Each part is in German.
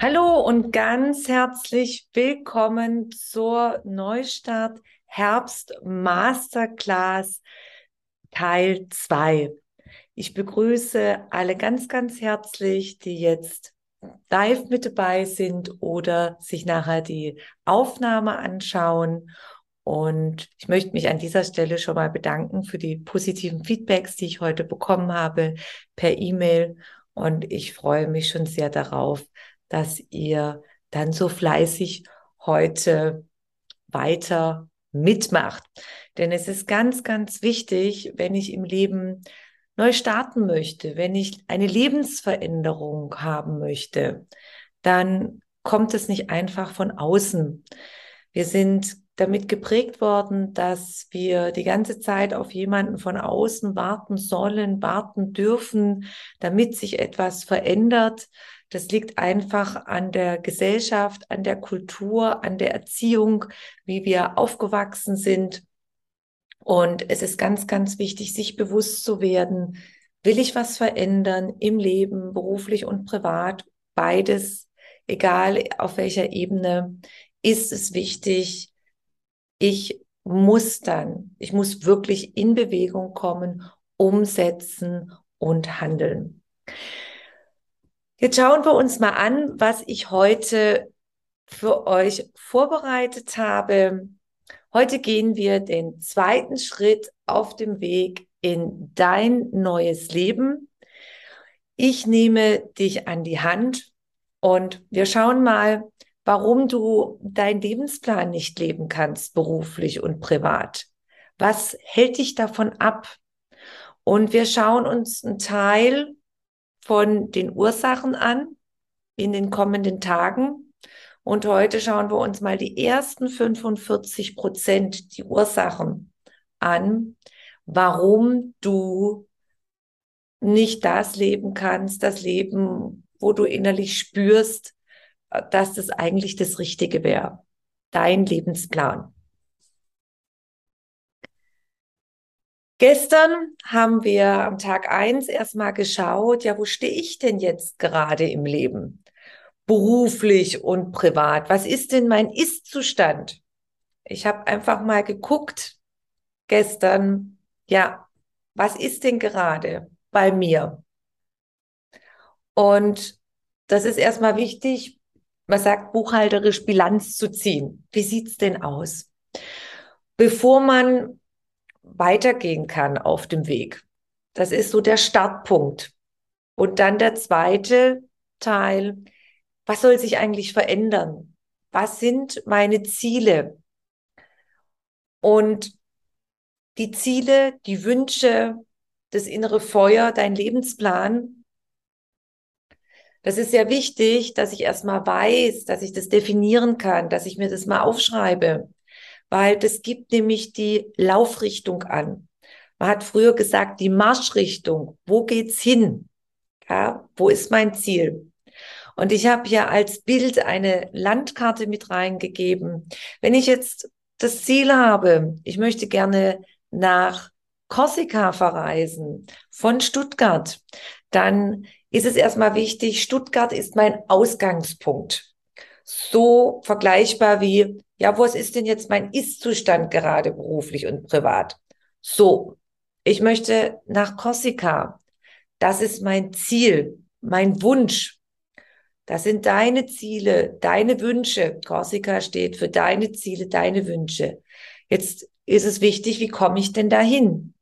Hallo und ganz herzlich willkommen zur Neustart Herbst Masterclass Teil 2. Ich begrüße alle ganz, ganz herzlich, die jetzt live mit dabei sind oder sich nachher die Aufnahme anschauen. Und ich möchte mich an dieser Stelle schon mal bedanken für die positiven Feedbacks, die ich heute bekommen habe per E-Mail. Und ich freue mich schon sehr darauf, dass ihr dann so fleißig heute weiter mitmacht. Denn es ist ganz, ganz wichtig, wenn ich im Leben neu starten möchte, wenn ich eine Lebensveränderung haben möchte, dann kommt es nicht einfach von außen. Wir sind damit geprägt worden, dass wir die ganze Zeit auf jemanden von außen warten sollen, warten dürfen, damit sich etwas verändert. Das liegt einfach an der Gesellschaft, an der Kultur, an der Erziehung, wie wir aufgewachsen sind. Und es ist ganz, ganz wichtig, sich bewusst zu werden, will ich was verändern im Leben, beruflich und privat, beides, egal auf welcher Ebene, ist es wichtig, ich muss dann, ich muss wirklich in Bewegung kommen, umsetzen und handeln. Jetzt schauen wir uns mal an, was ich heute für euch vorbereitet habe. Heute gehen wir den zweiten Schritt auf dem Weg in dein neues Leben. Ich nehme dich an die Hand und wir schauen mal, warum du deinen Lebensplan nicht leben kannst, beruflich und privat. Was hält dich davon ab? Und wir schauen uns einen Teil von den Ursachen an in den kommenden Tagen. Und heute schauen wir uns mal die ersten 45 Prozent, die Ursachen an, warum du nicht das leben kannst, das Leben, wo du innerlich spürst, dass das eigentlich das Richtige wäre. Dein Lebensplan. Gestern haben wir am Tag eins erstmal geschaut, ja, wo stehe ich denn jetzt gerade im Leben? Beruflich und privat. Was ist denn mein Ist-Zustand? Ich habe einfach mal geguckt gestern, ja, was ist denn gerade bei mir? Und das ist erstmal wichtig, man sagt buchhalterisch Bilanz zu ziehen. Wie sieht's denn aus? Bevor man weitergehen kann auf dem Weg. Das ist so der Startpunkt. Und dann der zweite Teil, was soll sich eigentlich verändern? Was sind meine Ziele? Und die Ziele, die Wünsche, das innere Feuer, dein Lebensplan, das ist sehr wichtig, dass ich erstmal weiß, dass ich das definieren kann, dass ich mir das mal aufschreibe weil das gibt nämlich die Laufrichtung an. Man hat früher gesagt, die Marschrichtung. Wo geht's hin? Ja, wo ist mein Ziel? Und ich habe ja als Bild eine Landkarte mit reingegeben. Wenn ich jetzt das Ziel habe, ich möchte gerne nach Korsika verreisen von Stuttgart, dann ist es erstmal wichtig, Stuttgart ist mein Ausgangspunkt. So vergleichbar wie ja, was ist denn jetzt mein Ist-Zustand gerade beruflich und privat? So, ich möchte nach Korsika. Das ist mein Ziel, mein Wunsch. Das sind deine Ziele, deine Wünsche. Korsika steht für deine Ziele, deine Wünsche. Jetzt ist es wichtig, wie komme ich denn dahin?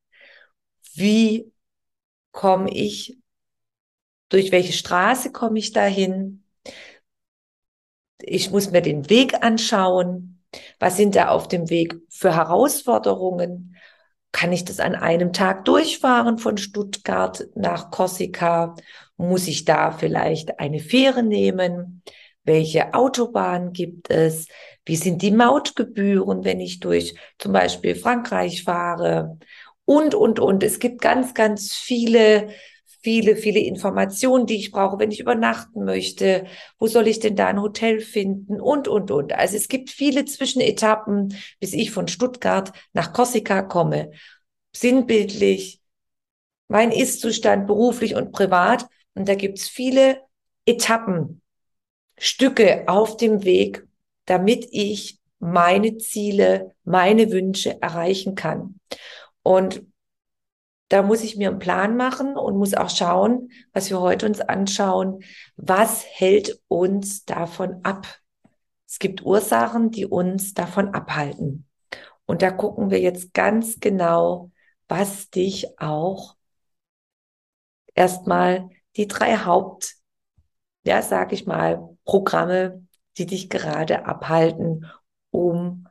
Wie komme ich, durch welche Straße komme ich dahin? Ich muss mir den Weg anschauen. Was sind da auf dem Weg für Herausforderungen? Kann ich das an einem Tag durchfahren von Stuttgart nach Korsika? Muss ich da vielleicht eine Fähre nehmen? Welche Autobahn gibt es? Wie sind die Mautgebühren, wenn ich durch zum Beispiel Frankreich fahre? Und, und, und. Es gibt ganz, ganz viele viele, viele Informationen, die ich brauche, wenn ich übernachten möchte. Wo soll ich denn da ein Hotel finden? Und, und, und. Also es gibt viele Zwischenetappen, bis ich von Stuttgart nach Korsika komme. Sinnbildlich, mein Ist-Zustand beruflich und privat. Und da gibt's viele Etappen, Stücke auf dem Weg, damit ich meine Ziele, meine Wünsche erreichen kann. Und da muss ich mir einen Plan machen und muss auch schauen, was wir heute uns anschauen, was hält uns davon ab. Es gibt Ursachen, die uns davon abhalten. Und da gucken wir jetzt ganz genau, was dich auch erstmal die drei Haupt, ja, sag ich mal, Programme, die dich gerade abhalten, um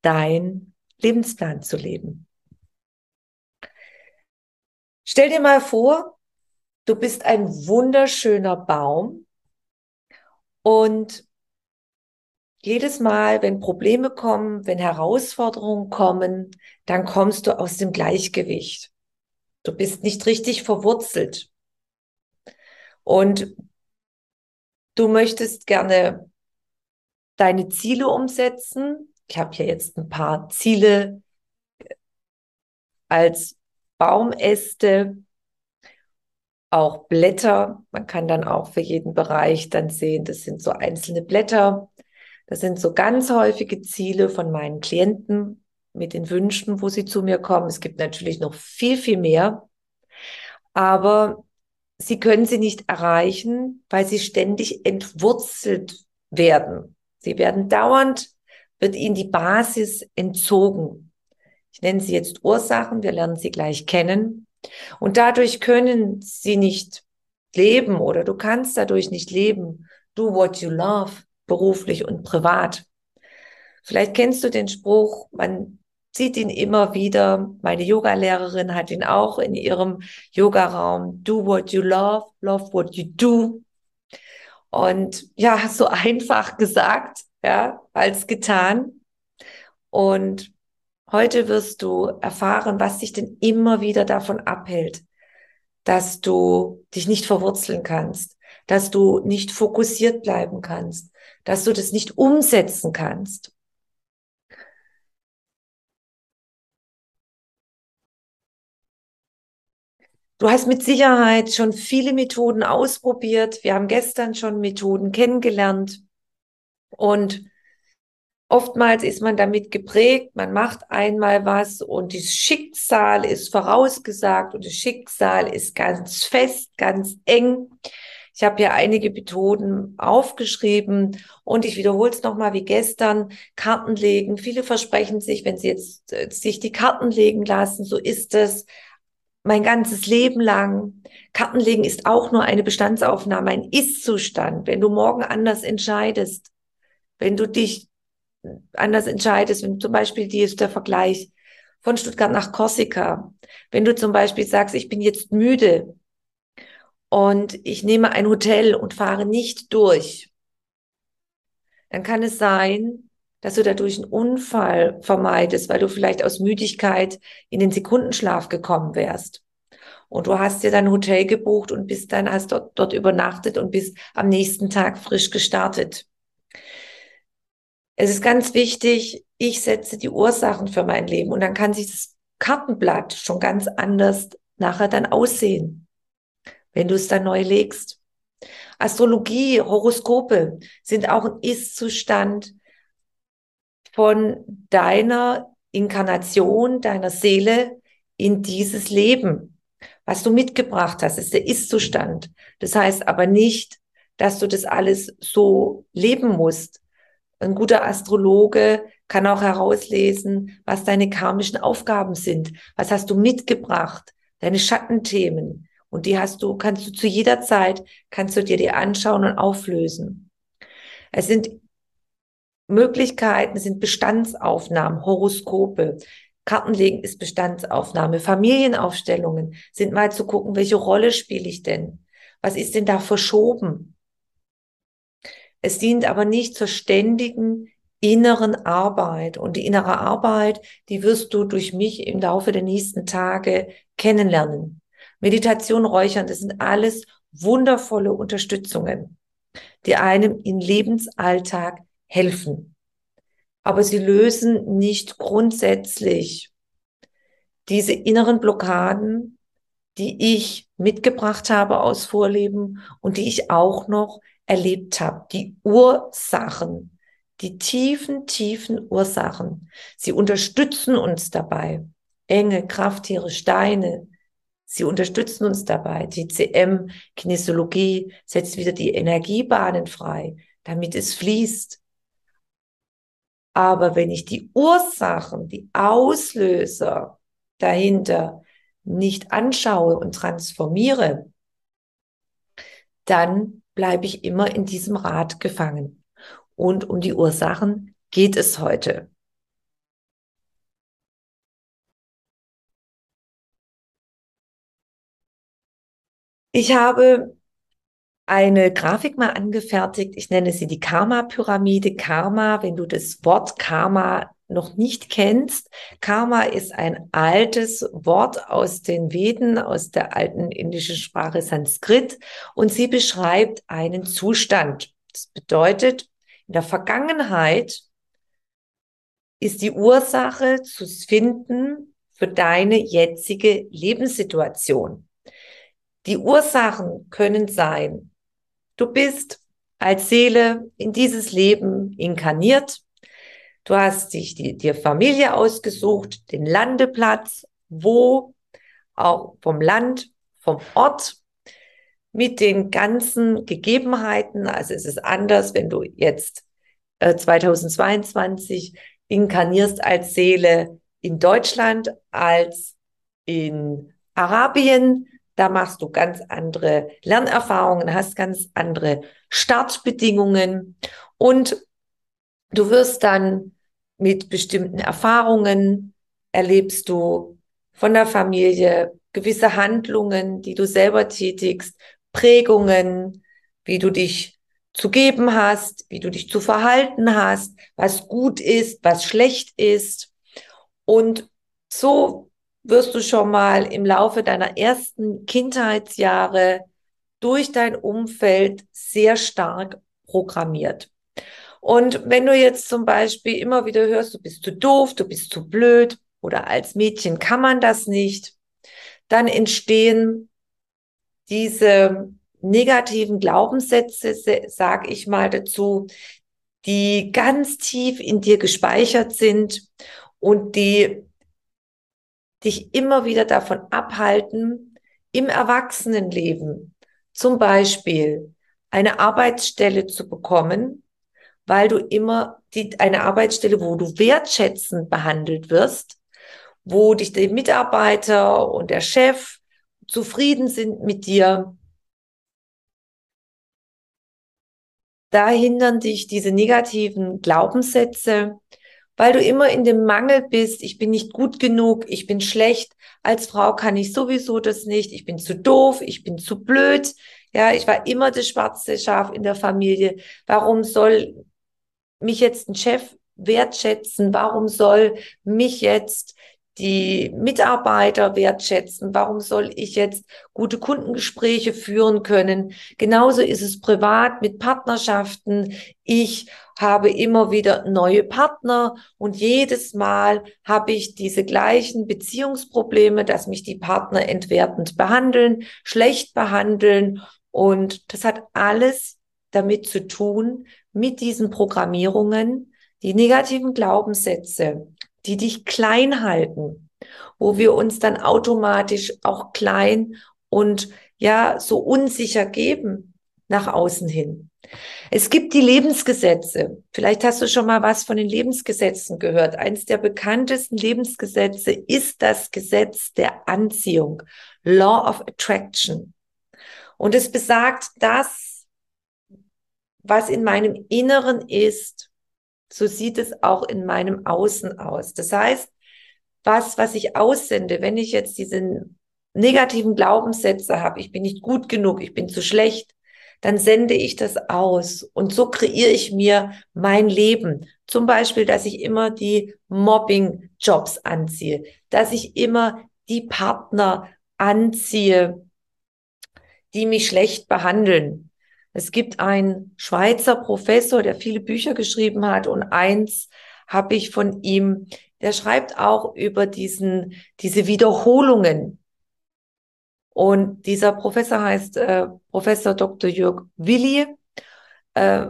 dein Lebensplan zu leben. Stell dir mal vor, du bist ein wunderschöner Baum und jedes Mal, wenn Probleme kommen, wenn Herausforderungen kommen, dann kommst du aus dem Gleichgewicht. Du bist nicht richtig verwurzelt. Und du möchtest gerne deine Ziele umsetzen. Ich habe hier jetzt ein paar Ziele als Baumäste, auch Blätter. Man kann dann auch für jeden Bereich dann sehen, das sind so einzelne Blätter. Das sind so ganz häufige Ziele von meinen Klienten mit den Wünschen, wo sie zu mir kommen. Es gibt natürlich noch viel, viel mehr. Aber sie können sie nicht erreichen, weil sie ständig entwurzelt werden. Sie werden dauernd, wird ihnen die Basis entzogen. Ich nenne sie jetzt Ursachen, wir lernen sie gleich kennen. Und dadurch können sie nicht leben oder du kannst dadurch nicht leben. Do what you love, beruflich und privat. Vielleicht kennst du den Spruch, man sieht ihn immer wieder. Meine Yogalehrerin hat ihn auch in ihrem Yogaraum. Do what you love, love what you do. Und ja, so einfach gesagt, ja, als getan. Und Heute wirst du erfahren, was dich denn immer wieder davon abhält, dass du dich nicht verwurzeln kannst, dass du nicht fokussiert bleiben kannst, dass du das nicht umsetzen kannst. Du hast mit Sicherheit schon viele Methoden ausprobiert. Wir haben gestern schon Methoden kennengelernt. Und Oftmals ist man damit geprägt, man macht einmal was und das Schicksal ist vorausgesagt und das Schicksal ist ganz fest, ganz eng. Ich habe hier einige Methoden aufgeschrieben und ich wiederhole es nochmal wie gestern. Karten legen. Viele versprechen sich, wenn sie jetzt äh, sich die Karten legen lassen, so ist es mein ganzes Leben lang. Kartenlegen ist auch nur eine Bestandsaufnahme, ein Ist-Zustand. Wenn du morgen anders entscheidest, wenn du dich anders entscheidest, wenn zum Beispiel die ist der Vergleich von Stuttgart nach Korsika, wenn du zum Beispiel sagst, ich bin jetzt müde und ich nehme ein Hotel und fahre nicht durch, dann kann es sein, dass du dadurch einen Unfall vermeidest, weil du vielleicht aus Müdigkeit in den Sekundenschlaf gekommen wärst. Und du hast dir dein Hotel gebucht und bist dann, hast dort, dort übernachtet und bist am nächsten Tag frisch gestartet. Es ist ganz wichtig, ich setze die Ursachen für mein Leben und dann kann sich das Kartenblatt schon ganz anders nachher dann aussehen, wenn du es dann neu legst. Astrologie, Horoskope sind auch ein Ist-Zustand von deiner Inkarnation, deiner Seele in dieses Leben. Was du mitgebracht hast, ist der Ist-Zustand. Das heißt aber nicht, dass du das alles so leben musst, ein guter Astrologe kann auch herauslesen, was deine karmischen Aufgaben sind. Was hast du mitgebracht? Deine Schattenthemen. Und die hast du, kannst du zu jeder Zeit, kannst du dir die anschauen und auflösen. Es sind Möglichkeiten, es sind Bestandsaufnahmen, Horoskope, Kartenlegen ist Bestandsaufnahme. Familienaufstellungen sind mal zu gucken, welche Rolle spiele ich denn? Was ist denn da verschoben? Es dient aber nicht zur ständigen inneren Arbeit. Und die innere Arbeit, die wirst du durch mich im Laufe der nächsten Tage kennenlernen. Meditation, Räuchern, das sind alles wundervolle Unterstützungen, die einem im Lebensalltag helfen. Aber sie lösen nicht grundsätzlich diese inneren Blockaden, die ich mitgebracht habe aus Vorleben und die ich auch noch erlebt habe. Die Ursachen, die tiefen, tiefen Ursachen. Sie unterstützen uns dabei. Engel, Krafttiere, Steine. Sie unterstützen uns dabei. TCM, Kinesiologie setzt wieder die Energiebahnen frei, damit es fließt. Aber wenn ich die Ursachen, die Auslöser dahinter nicht anschaue und transformiere, dann bleibe ich immer in diesem Rad gefangen. Und um die Ursachen geht es heute. Ich habe eine Grafik mal angefertigt. Ich nenne sie die Karma-Pyramide. Karma, wenn du das Wort Karma noch nicht kennst. Karma ist ein altes Wort aus den Veden, aus der alten indischen Sprache Sanskrit und sie beschreibt einen Zustand. Das bedeutet, in der Vergangenheit ist die Ursache zu finden für deine jetzige Lebenssituation. Die Ursachen können sein, du bist als Seele in dieses Leben inkarniert, Du hast dich die, Familie ausgesucht, den Landeplatz, wo, auch vom Land, vom Ort, mit den ganzen Gegebenheiten. Also es ist anders, wenn du jetzt äh, 2022 inkarnierst als Seele in Deutschland als in Arabien. Da machst du ganz andere Lernerfahrungen, hast ganz andere Startbedingungen und du wirst dann mit bestimmten Erfahrungen erlebst du von der Familie gewisse Handlungen, die du selber tätigst, Prägungen, wie du dich zu geben hast, wie du dich zu verhalten hast, was gut ist, was schlecht ist. Und so wirst du schon mal im Laufe deiner ersten Kindheitsjahre durch dein Umfeld sehr stark programmiert. Und wenn du jetzt zum Beispiel immer wieder hörst, du bist zu doof, du bist zu blöd oder als Mädchen kann man das nicht, dann entstehen diese negativen Glaubenssätze, sag ich mal dazu, die ganz tief in dir gespeichert sind und die dich immer wieder davon abhalten, im Erwachsenenleben zum Beispiel eine Arbeitsstelle zu bekommen, weil du immer die, eine Arbeitsstelle, wo du wertschätzend behandelt wirst, wo dich der Mitarbeiter und der Chef zufrieden sind mit dir. Da hindern dich diese negativen Glaubenssätze, weil du immer in dem Mangel bist, ich bin nicht gut genug, ich bin schlecht, als Frau kann ich sowieso das nicht, ich bin zu doof, ich bin zu blöd, ja, ich war immer das schwarze Schaf in der Familie. Warum soll mich jetzt ein Chef wertschätzen? Warum soll mich jetzt die Mitarbeiter wertschätzen? Warum soll ich jetzt gute Kundengespräche führen können? Genauso ist es privat mit Partnerschaften. Ich habe immer wieder neue Partner und jedes Mal habe ich diese gleichen Beziehungsprobleme, dass mich die Partner entwertend behandeln, schlecht behandeln und das hat alles damit zu tun, mit diesen Programmierungen, die negativen Glaubenssätze, die dich klein halten, wo wir uns dann automatisch auch klein und ja, so unsicher geben nach außen hin. Es gibt die Lebensgesetze. Vielleicht hast du schon mal was von den Lebensgesetzen gehört. Eins der bekanntesten Lebensgesetze ist das Gesetz der Anziehung, Law of Attraction. Und es besagt, dass was in meinem Inneren ist, so sieht es auch in meinem Außen aus. Das heißt, was, was ich aussende, wenn ich jetzt diesen negativen Glaubenssätze habe, ich bin nicht gut genug, ich bin zu schlecht, dann sende ich das aus. Und so kreiere ich mir mein Leben. Zum Beispiel, dass ich immer die Mobbing-Jobs anziehe, dass ich immer die Partner anziehe, die mich schlecht behandeln. Es gibt einen Schweizer Professor, der viele Bücher geschrieben hat und eins habe ich von ihm, der schreibt auch über diesen, diese Wiederholungen. Und dieser Professor heißt äh, Professor Dr. Jörg Willi, äh,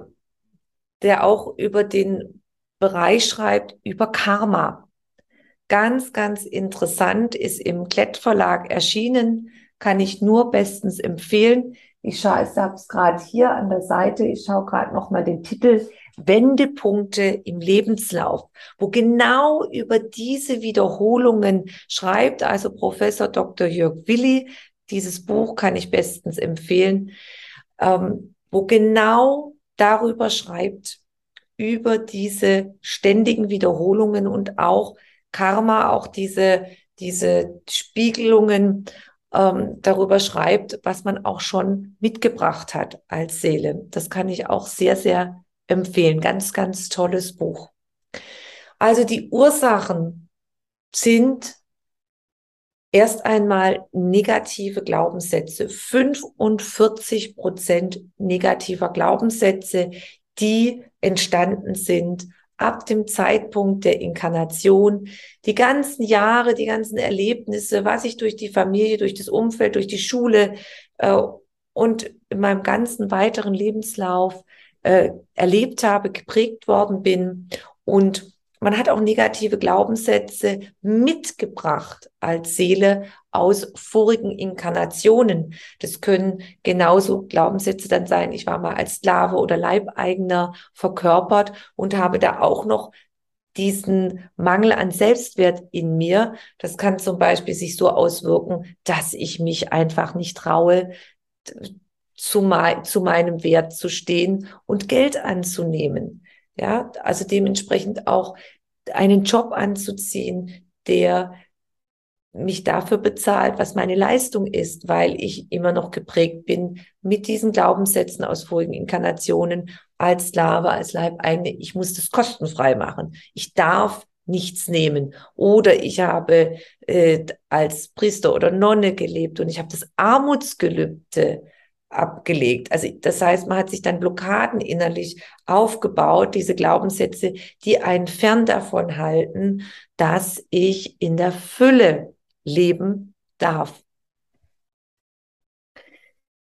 der auch über den Bereich schreibt, über Karma. Ganz, ganz interessant, ist im Klett Verlag erschienen, kann ich nur bestens empfehlen. Ich schaue, ich habe es gerade hier an der Seite, ich schaue gerade nochmal den Titel Wendepunkte im Lebenslauf, wo genau über diese Wiederholungen schreibt also Professor Dr. Jörg Willi. Dieses Buch kann ich bestens empfehlen, ähm, wo genau darüber schreibt, über diese ständigen Wiederholungen und auch Karma, auch diese, diese Spiegelungen ähm, darüber schreibt, was man auch schon mitgebracht hat als Seele. Das kann ich auch sehr, sehr empfehlen. Ganz, ganz tolles Buch. Also die Ursachen sind erst einmal negative Glaubenssätze. 45 Prozent negativer Glaubenssätze, die entstanden sind ab dem Zeitpunkt der Inkarnation, die ganzen Jahre, die ganzen Erlebnisse, was ich durch die Familie, durch das Umfeld, durch die Schule äh, und in meinem ganzen weiteren Lebenslauf äh, erlebt habe, geprägt worden bin. Und man hat auch negative Glaubenssätze mitgebracht als Seele aus vorigen Inkarnationen. Das können genauso Glaubenssätze dann sein, ich war mal als Sklave oder Leibeigener verkörpert und habe da auch noch diesen Mangel an Selbstwert in mir. Das kann zum Beispiel sich so auswirken, dass ich mich einfach nicht traue, zu, mein, zu meinem Wert zu stehen und Geld anzunehmen. Ja, also dementsprechend auch einen Job anzuziehen, der mich dafür bezahlt, was meine Leistung ist, weil ich immer noch geprägt bin mit diesen Glaubenssätzen aus vorigen Inkarnationen als Sklave, als Leibeigene. Ich muss das kostenfrei machen. Ich darf nichts nehmen. Oder ich habe äh, als Priester oder Nonne gelebt und ich habe das Armutsgelübde abgelegt. Also das heißt, man hat sich dann Blockaden innerlich aufgebaut, diese Glaubenssätze, die einen fern davon halten, dass ich in der Fülle leben darf.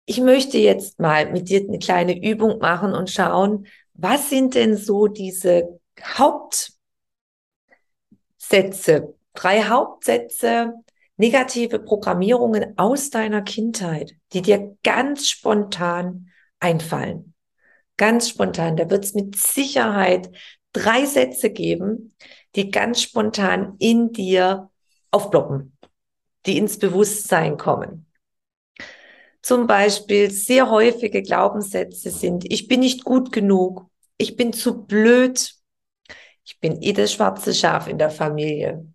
Ich möchte jetzt mal mit dir eine kleine Übung machen und schauen, was sind denn so diese Hauptsätze, drei Hauptsätze, negative Programmierungen aus deiner Kindheit, die dir ganz spontan einfallen. Ganz spontan. Da wird es mit Sicherheit drei Sätze geben, die ganz spontan in dir aufploppen, die ins Bewusstsein kommen. Zum Beispiel sehr häufige Glaubenssätze sind, ich bin nicht gut genug, ich bin zu blöd, ich bin eh das schwarze Schaf in der Familie,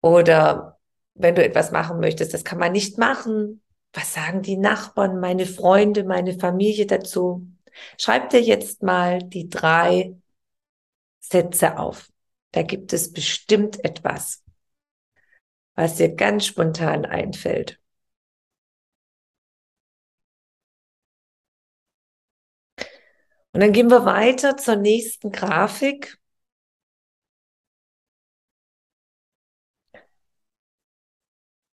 oder wenn du etwas machen möchtest, das kann man nicht machen. Was sagen die Nachbarn, meine Freunde, meine Familie dazu? Schreib dir jetzt mal die drei Sätze auf. Da gibt es bestimmt etwas, was dir ganz spontan einfällt. Und dann gehen wir weiter zur nächsten Grafik.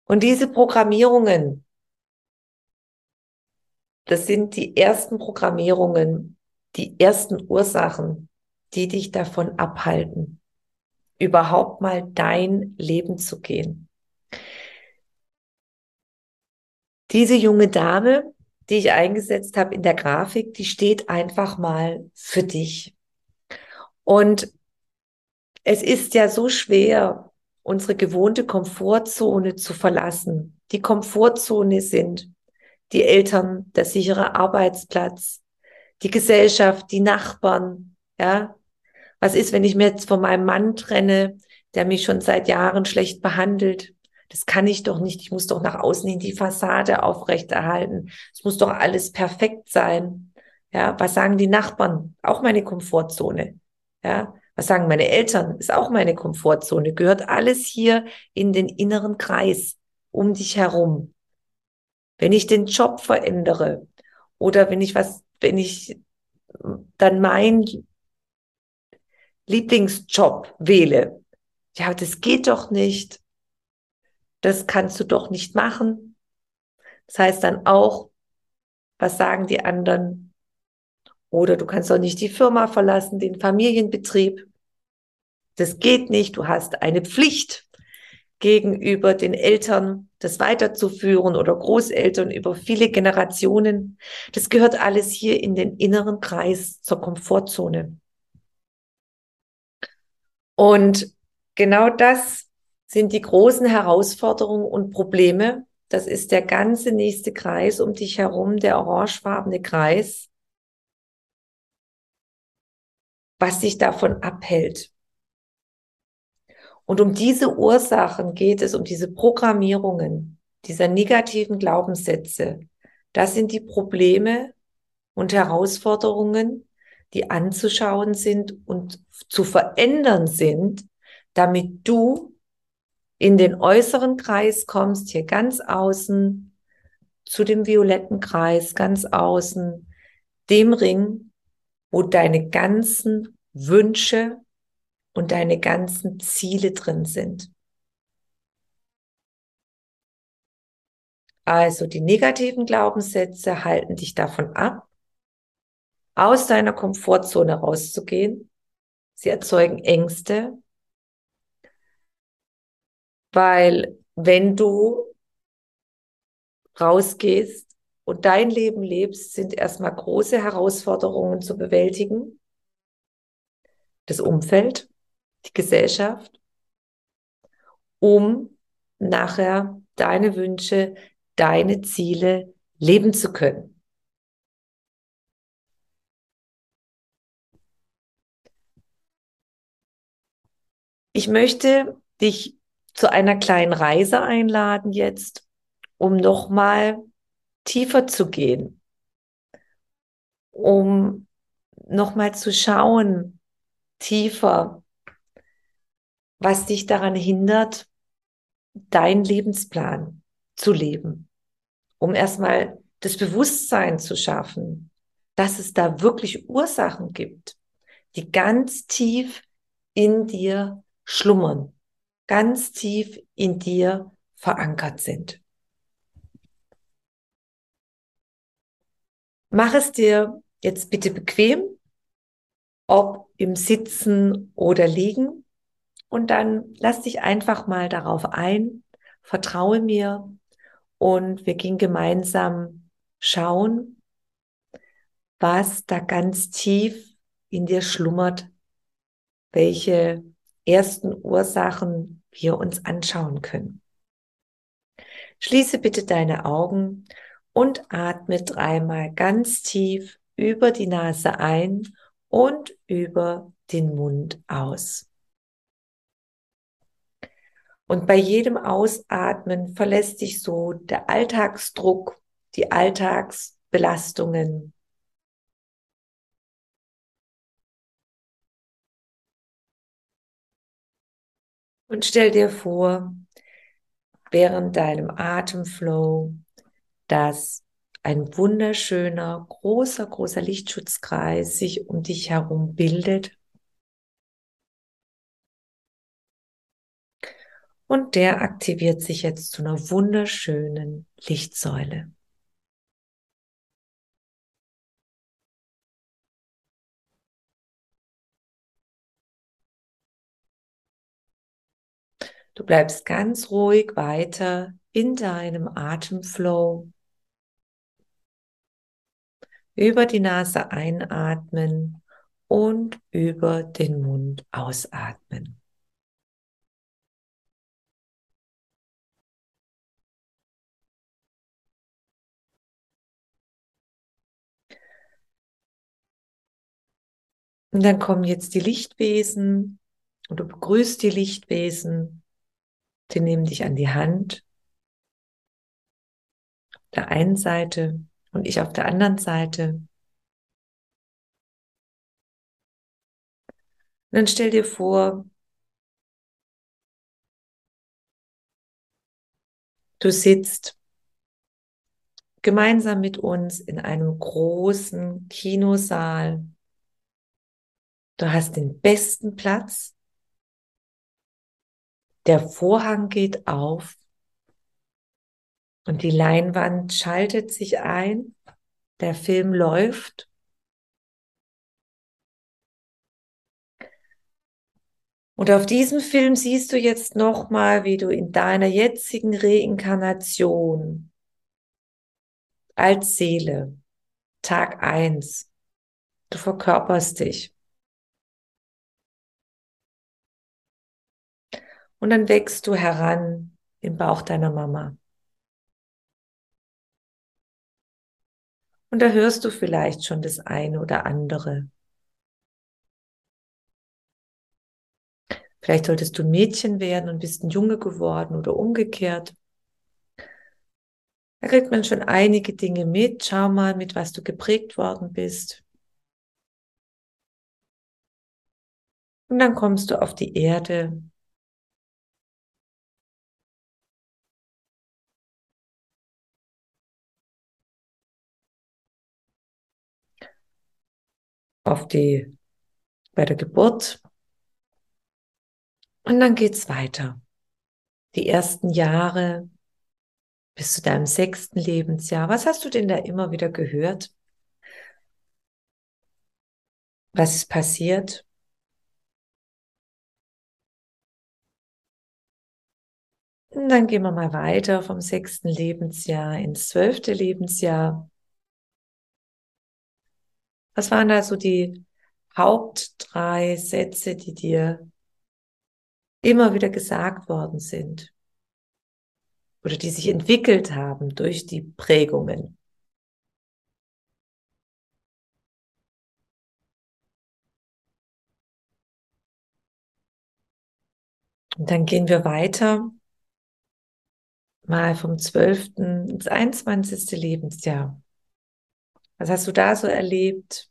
Und diese Programmierungen, das sind die ersten Programmierungen, die ersten Ursachen, die dich davon abhalten, überhaupt mal dein Leben zu gehen. Diese junge Dame, die ich eingesetzt habe in der Grafik, die steht einfach mal für dich. Und es ist ja so schwer, unsere gewohnte Komfortzone zu verlassen. Die Komfortzone sind die Eltern, der sichere Arbeitsplatz, die Gesellschaft, die Nachbarn, ja. Was ist, wenn ich mir jetzt von meinem Mann trenne, der mich schon seit Jahren schlecht behandelt. Das kann ich doch nicht. Ich muss doch nach außen hin die Fassade aufrechterhalten. Es muss doch alles perfekt sein. Ja, was sagen die Nachbarn? Auch meine Komfortzone. Ja, was sagen meine Eltern? Ist auch meine Komfortzone. Gehört alles hier in den inneren Kreis um dich herum. Wenn ich den Job verändere oder wenn ich was, wenn ich dann mein Lieblingsjob wähle, ja, das geht doch nicht. Das kannst du doch nicht machen. Das heißt dann auch, was sagen die anderen? Oder du kannst doch nicht die Firma verlassen, den Familienbetrieb. Das geht nicht. Du hast eine Pflicht gegenüber den Eltern, das weiterzuführen oder Großeltern über viele Generationen. Das gehört alles hier in den inneren Kreis zur Komfortzone. Und genau das sind die großen Herausforderungen und Probleme. Das ist der ganze nächste Kreis um dich herum, der orangefarbene Kreis, was dich davon abhält. Und um diese Ursachen geht es, um diese Programmierungen dieser negativen Glaubenssätze. Das sind die Probleme und Herausforderungen, die anzuschauen sind und zu verändern sind, damit du in den äußeren Kreis kommst, hier ganz außen, zu dem violetten Kreis, ganz außen, dem Ring, wo deine ganzen Wünsche und deine ganzen Ziele drin sind. Also die negativen Glaubenssätze halten dich davon ab, aus deiner Komfortzone rauszugehen. Sie erzeugen Ängste, weil wenn du rausgehst und dein Leben lebst, sind erstmal große Herausforderungen zu bewältigen. Das Umfeld, die Gesellschaft, um nachher deine Wünsche, deine Ziele leben zu können. Ich möchte dich zu einer kleinen Reise einladen jetzt, um nochmal tiefer zu gehen, um nochmal zu schauen, tiefer, was dich daran hindert, deinen Lebensplan zu leben, um erstmal das Bewusstsein zu schaffen, dass es da wirklich Ursachen gibt, die ganz tief in dir schlummern, ganz tief in dir verankert sind. Mach es dir jetzt bitte bequem, ob im Sitzen oder Liegen. Und dann lass dich einfach mal darauf ein, vertraue mir und wir gehen gemeinsam schauen, was da ganz tief in dir schlummert, welche ersten Ursachen wir uns anschauen können. Schließe bitte deine Augen und atme dreimal ganz tief über die Nase ein und über den Mund aus. Und bei jedem Ausatmen verlässt dich so der Alltagsdruck, die Alltagsbelastungen. Und stell dir vor, während deinem Atemflow, dass ein wunderschöner, großer, großer Lichtschutzkreis sich um dich herum bildet Und der aktiviert sich jetzt zu einer wunderschönen Lichtsäule. Du bleibst ganz ruhig weiter in deinem Atemflow. Über die Nase einatmen und über den Mund ausatmen. Und dann kommen jetzt die Lichtwesen Und du begrüßt die Lichtwesen, die nehmen dich an die Hand. Auf der einen Seite und ich auf der anderen Seite. Und dann stell dir vor, du sitzt gemeinsam mit uns in einem großen Kinosaal. Du hast den besten Platz. Der Vorhang geht auf und die Leinwand schaltet sich ein. Der Film läuft Und auf diesem Film siehst du jetzt nochmal, wie du in deiner jetzigen Reinkarnation als Seele, Tag eins, du verkörperst dich. Und dann wächst du heran im Bauch deiner Mama. Und da hörst du vielleicht schon das eine oder andere. Vielleicht solltest du Mädchen werden und bist ein Junge geworden oder umgekehrt. Da kriegt man schon einige Dinge mit. Schau mal, mit was du geprägt worden bist. Und dann kommst du auf die Erde. Auf die, bei der Geburt und dann geht's weiter. Die ersten Jahre bis zu deinem sechsten Lebensjahr. Was hast du denn da immer wieder gehört? Was ist passiert? Und dann gehen wir mal weiter vom sechsten Lebensjahr ins zwölfte Lebensjahr. Was waren da so die Haupt drei Sätze, die dir immer wieder gesagt worden sind oder die sich entwickelt haben durch die Prägungen. Und dann gehen wir weiter, mal vom 12. ins 21. Lebensjahr. Was hast du da so erlebt?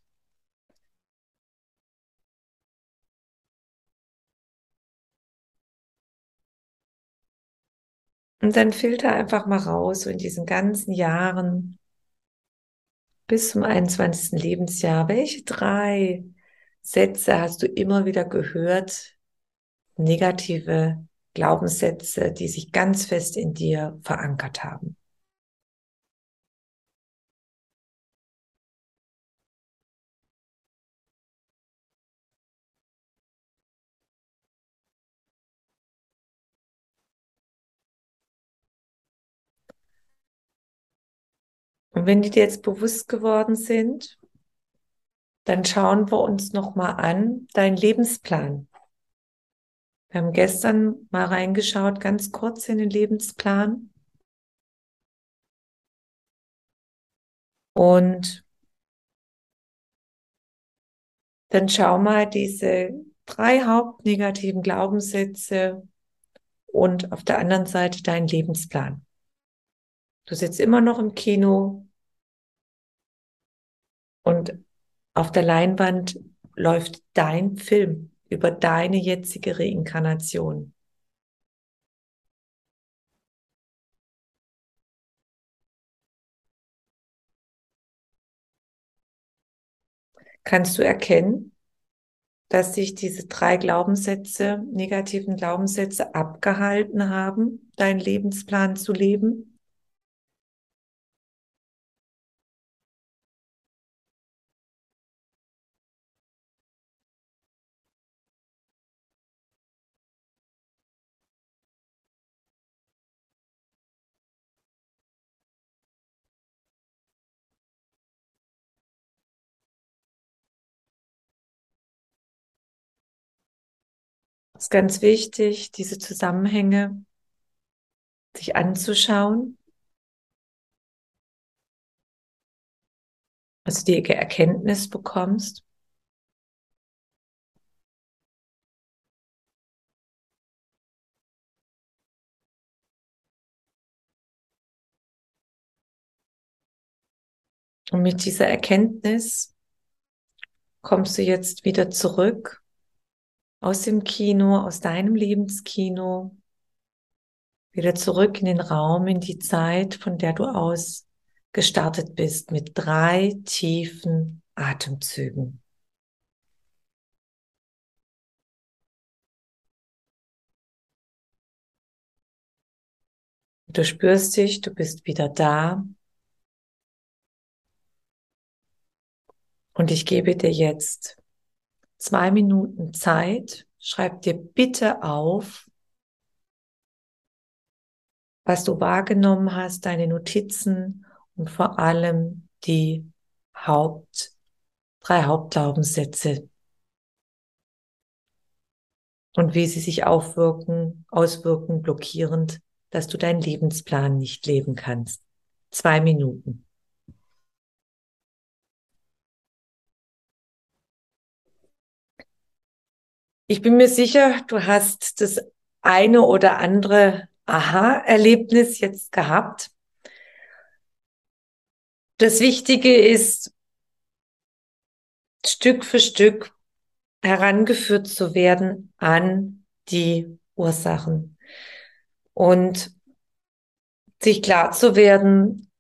Und dann filter einfach mal raus, so in diesen ganzen Jahren bis zum 21. Lebensjahr, welche drei Sätze hast du immer wieder gehört? Negative Glaubenssätze, die sich ganz fest in dir verankert haben. Und wenn die dir jetzt bewusst geworden sind, dann schauen wir uns nochmal an, deinen Lebensplan. Wir haben gestern mal reingeschaut, ganz kurz in den Lebensplan. Und dann schau mal diese drei hauptnegativen Glaubenssätze und auf der anderen Seite deinen Lebensplan. Du sitzt immer noch im Kino und auf der Leinwand läuft dein Film über deine jetzige Reinkarnation. Kannst du erkennen, dass sich diese drei Glaubenssätze, negativen Glaubenssätze abgehalten haben, deinen Lebensplan zu leben? ist ganz wichtig, diese Zusammenhänge sich anzuschauen. Also die Erkenntnis bekommst. Und mit dieser Erkenntnis kommst du jetzt wieder zurück aus dem Kino, aus deinem Lebenskino, wieder zurück in den Raum, in die Zeit, von der du aus gestartet bist, mit drei tiefen Atemzügen. Du spürst dich, du bist wieder da. Und ich gebe dir jetzt zwei Minuten Zeit. Schreib dir bitte auf, was du wahrgenommen hast, deine Notizen und vor allem die Haupt, drei Hauptglaubenssätze und wie sie sich aufwirken, auswirken, blockierend dass du deinen Lebensplan nicht leben kannst. Zwei Minuten. Ich bin mir sicher, du hast das eine oder andere Aha-Erlebnis jetzt gehabt. Das Wichtige ist, Stück für Stück herangeführt zu werden an die Ursachen und sich klar zu werden,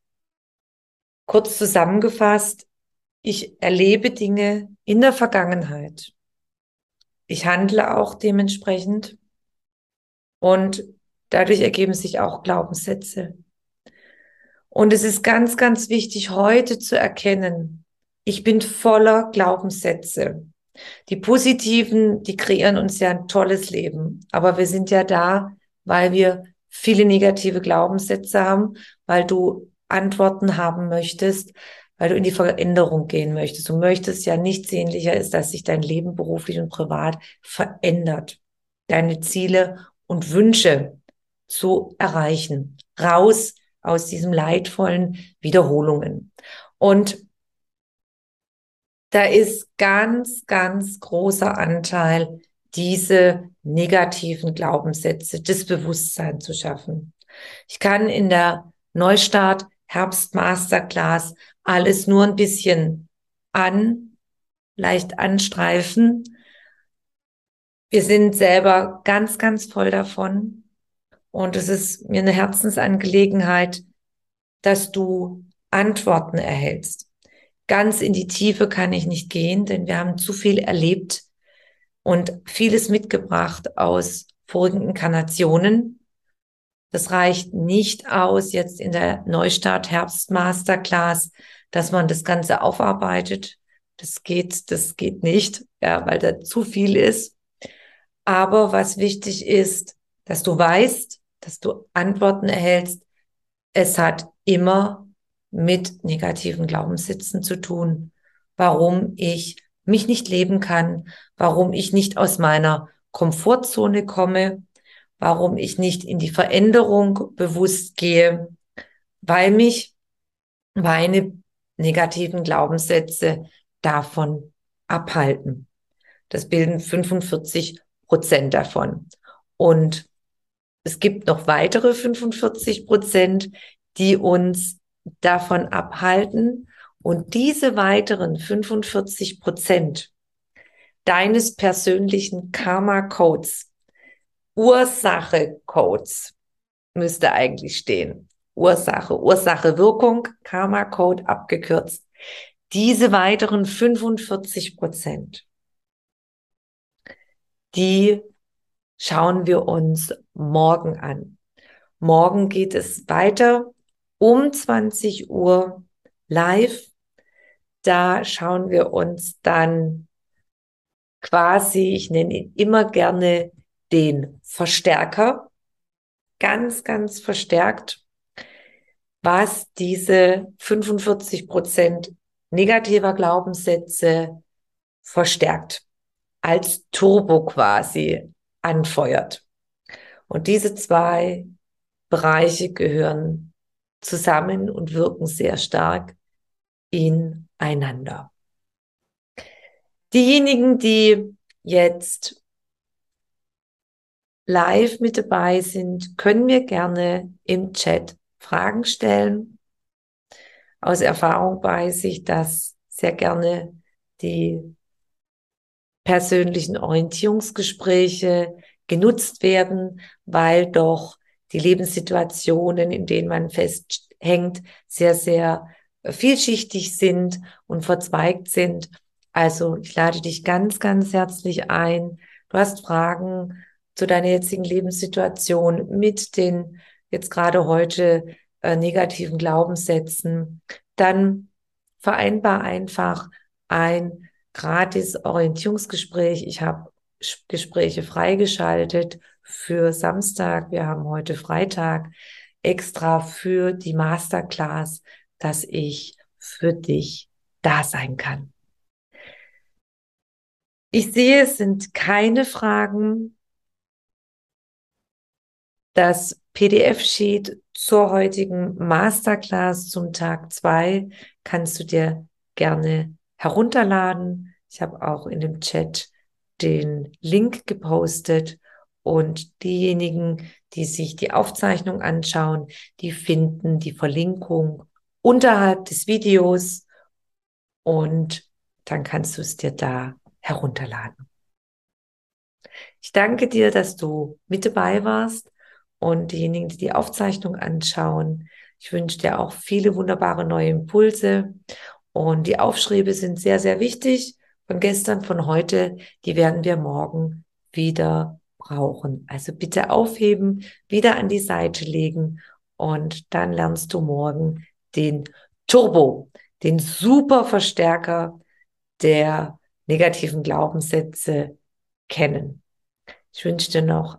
kurz zusammengefasst, ich erlebe Dinge in der Vergangenheit. Ich handle auch dementsprechend und dadurch ergeben sich auch Glaubenssätze. Und es ist ganz, ganz wichtig, heute zu erkennen, ich bin voller Glaubenssätze. Die positiven, die kreieren uns ja ein tolles Leben. Aber wir sind ja da, weil wir viele negative Glaubenssätze haben, weil du Antworten haben möchtest, weil du in die Veränderung gehen möchtest. Du möchtest ja nichts sehnlicher ist, dass sich dein Leben beruflich und privat verändert. Deine Ziele und Wünsche zu erreichen. Raus aus diesem leidvollen Wiederholungen. Und da ist ganz, ganz großer Anteil diese negativen Glaubenssätze, das Bewusstsein zu schaffen. Ich kann in der Neustart Herbst Masterclass alles nur ein bisschen an, leicht anstreifen. Wir sind selber ganz, ganz voll davon. Und es ist mir eine Herzensangelegenheit, dass du Antworten erhältst. Ganz in die Tiefe kann ich nicht gehen, denn wir haben zu viel erlebt und vieles mitgebracht aus vorigen Inkarnationen. Das reicht nicht aus jetzt in der Neustart Herbst Masterclass, dass man das Ganze aufarbeitet. Das geht, das geht nicht, ja, weil da zu viel ist. Aber was wichtig ist, dass du weißt, dass du Antworten erhältst. Es hat immer mit negativen Glaubenssätzen zu tun, warum ich mich nicht leben kann, warum ich nicht aus meiner Komfortzone komme, warum ich nicht in die Veränderung bewusst gehe, weil mich meine negativen Glaubenssätze davon abhalten. Das bilden 45 Prozent davon. Und es gibt noch weitere 45 Prozent, die uns davon abhalten, und diese weiteren 45 Prozent deines persönlichen Karma-Codes, Ursache-Codes müsste eigentlich stehen. Ursache, Ursache, Wirkung, Karma-Code abgekürzt. Diese weiteren 45 Prozent, die schauen wir uns morgen an. Morgen geht es weiter um 20 Uhr live da schauen wir uns dann quasi, ich nenne ihn immer gerne den Verstärker, ganz, ganz verstärkt, was diese 45 Prozent negativer Glaubenssätze verstärkt, als Turbo quasi anfeuert. Und diese zwei Bereiche gehören zusammen und wirken sehr stark ineinander. Diejenigen, die jetzt live mit dabei sind, können mir gerne im Chat Fragen stellen. Aus Erfahrung weiß ich, dass sehr gerne die persönlichen Orientierungsgespräche genutzt werden, weil doch die Lebenssituationen, in denen man festhängt, sehr, sehr vielschichtig sind und verzweigt sind. Also ich lade dich ganz, ganz herzlich ein. Du hast Fragen zu deiner jetzigen Lebenssituation mit den jetzt gerade heute äh, negativen Glaubenssätzen. Dann vereinbar einfach ein gratis Orientierungsgespräch. Ich habe Gespräche freigeschaltet für Samstag. Wir haben heute Freitag extra für die Masterclass, dass ich für dich da sein kann. Ich sehe, es sind keine Fragen. Das PDF-Sheet zur heutigen Masterclass zum Tag zwei kannst du dir gerne herunterladen. Ich habe auch in dem Chat den Link gepostet und diejenigen, die sich die Aufzeichnung anschauen, die finden die Verlinkung unterhalb des Videos und dann kannst du es dir da herunterladen. Ich danke dir, dass du mit dabei warst und diejenigen, die die Aufzeichnung anschauen. Ich wünsche dir auch viele wunderbare neue Impulse und die Aufschriebe sind sehr, sehr wichtig. Von gestern, von heute, die werden wir morgen wieder brauchen. Also bitte aufheben, wieder an die Seite legen und dann lernst du morgen den Turbo, den Superverstärker der negativen Glaubenssätze kennen. Ich wünsche dir noch